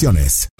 condiciones.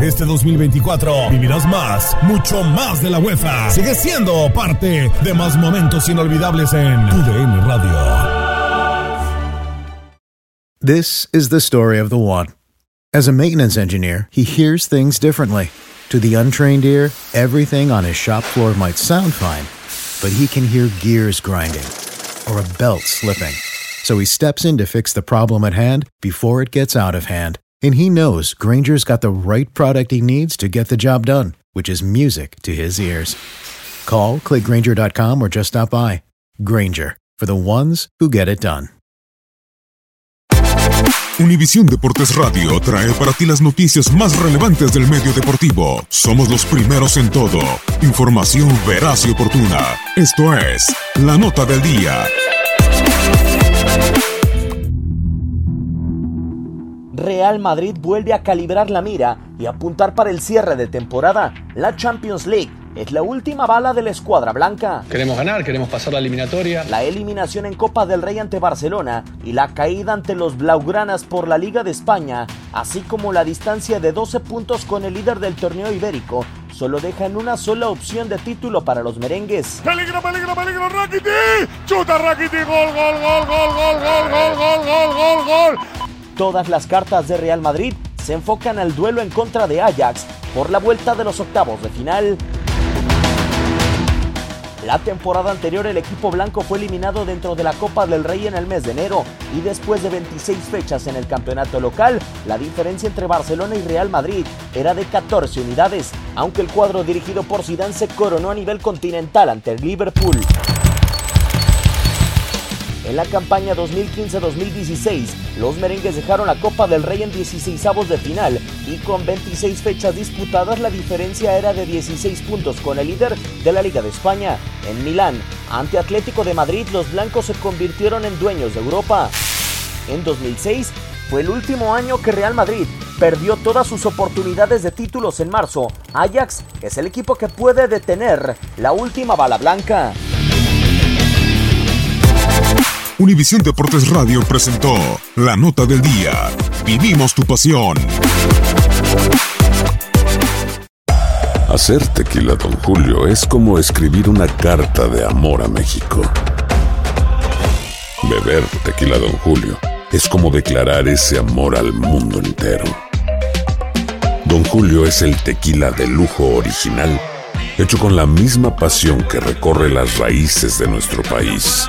Este 2024 vivirás más, mucho más de la UEFA. Sigue siendo parte de más momentos inolvidables en Radio. This is the story of the one. As a maintenance engineer, he hears things differently. To the untrained ear, everything on his shop floor might sound fine, but he can hear gears grinding or a belt slipping. So he steps in to fix the problem at hand before it gets out of hand. And he knows Granger's got the right product he needs to get the job done, which is music to his ears. Call, clickgranger.com, or just stop by. Granger, for the ones who get it done. Univisión Deportes Radio trae para ti las noticias más relevantes del medio deportivo. Somos los primeros en todo. Información veraz y oportuna. Esto es La Nota del Día. Real Madrid vuelve a calibrar la mira y apuntar para el cierre de temporada. La Champions League es la última bala de la escuadra blanca. Queremos ganar, queremos pasar la eliminatoria. La eliminación en Copa del Rey ante Barcelona y la caída ante los Blaugranas por la Liga de España, así como la distancia de 12 puntos con el líder del torneo ibérico, solo dejan una sola opción de título para los merengues. ¡Peligro, peligro, peligro! ¡Rakiti! ¡Chuta Rakiti! ¡Gol, gol, gol, gol, gol, gol, gol, gol, gol, gol, gol! Todas las cartas de Real Madrid se enfocan al duelo en contra de Ajax por la vuelta de los octavos de final. La temporada anterior el equipo blanco fue eliminado dentro de la Copa del Rey en el mes de enero y después de 26 fechas en el campeonato local, la diferencia entre Barcelona y Real Madrid era de 14 unidades, aunque el cuadro dirigido por Zidane se coronó a nivel continental ante el Liverpool. En la campaña 2015-2016, los merengues dejaron la Copa del Rey en 16avos de final y con 26 fechas disputadas la diferencia era de 16 puntos con el líder de la Liga de España. En Milán, ante Atlético de Madrid, los blancos se convirtieron en dueños de Europa. En 2006, fue el último año que Real Madrid perdió todas sus oportunidades de títulos en marzo. Ajax es el equipo que puede detener la última bala blanca. Univisión Deportes Radio presentó La Nota del Día. Vivimos tu pasión. Hacer tequila, Don Julio, es como escribir una carta de amor a México. Beber tequila, Don Julio, es como declarar ese amor al mundo entero. Don Julio es el tequila de lujo original, hecho con la misma pasión que recorre las raíces de nuestro país.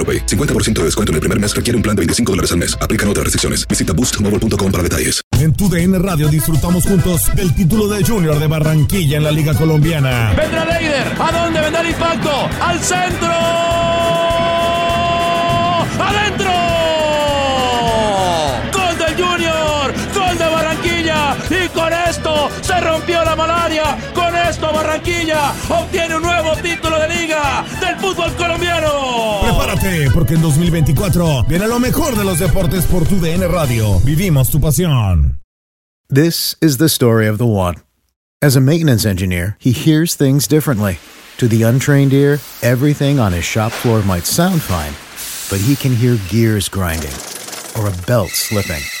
AroPay. 50% de descuento en el primer mes requiere un plan de 25 dólares al mes. Aplican otras restricciones. Visita boostmobile.com para detalles. En tu DN Radio disfrutamos juntos del título de Junior de Barranquilla en la Liga Colombiana. Vendrá Leider. ¿A dónde vendrá el impacto? ¡Al centro! Esto se rompió la malaria. Con esto Barranquilla obtiene un nuevo título de liga del fútbol colombiano. Prepárate, porque en 2024 viene lo mejor de los deportes por tu DN Radio. Vivimos tu pasión. This is the story of the one. As a maintenance engineer, he hears things differently. To the untrained ear, everything on his shop floor might sound fine, but he can hear gears grinding or a belt slipping.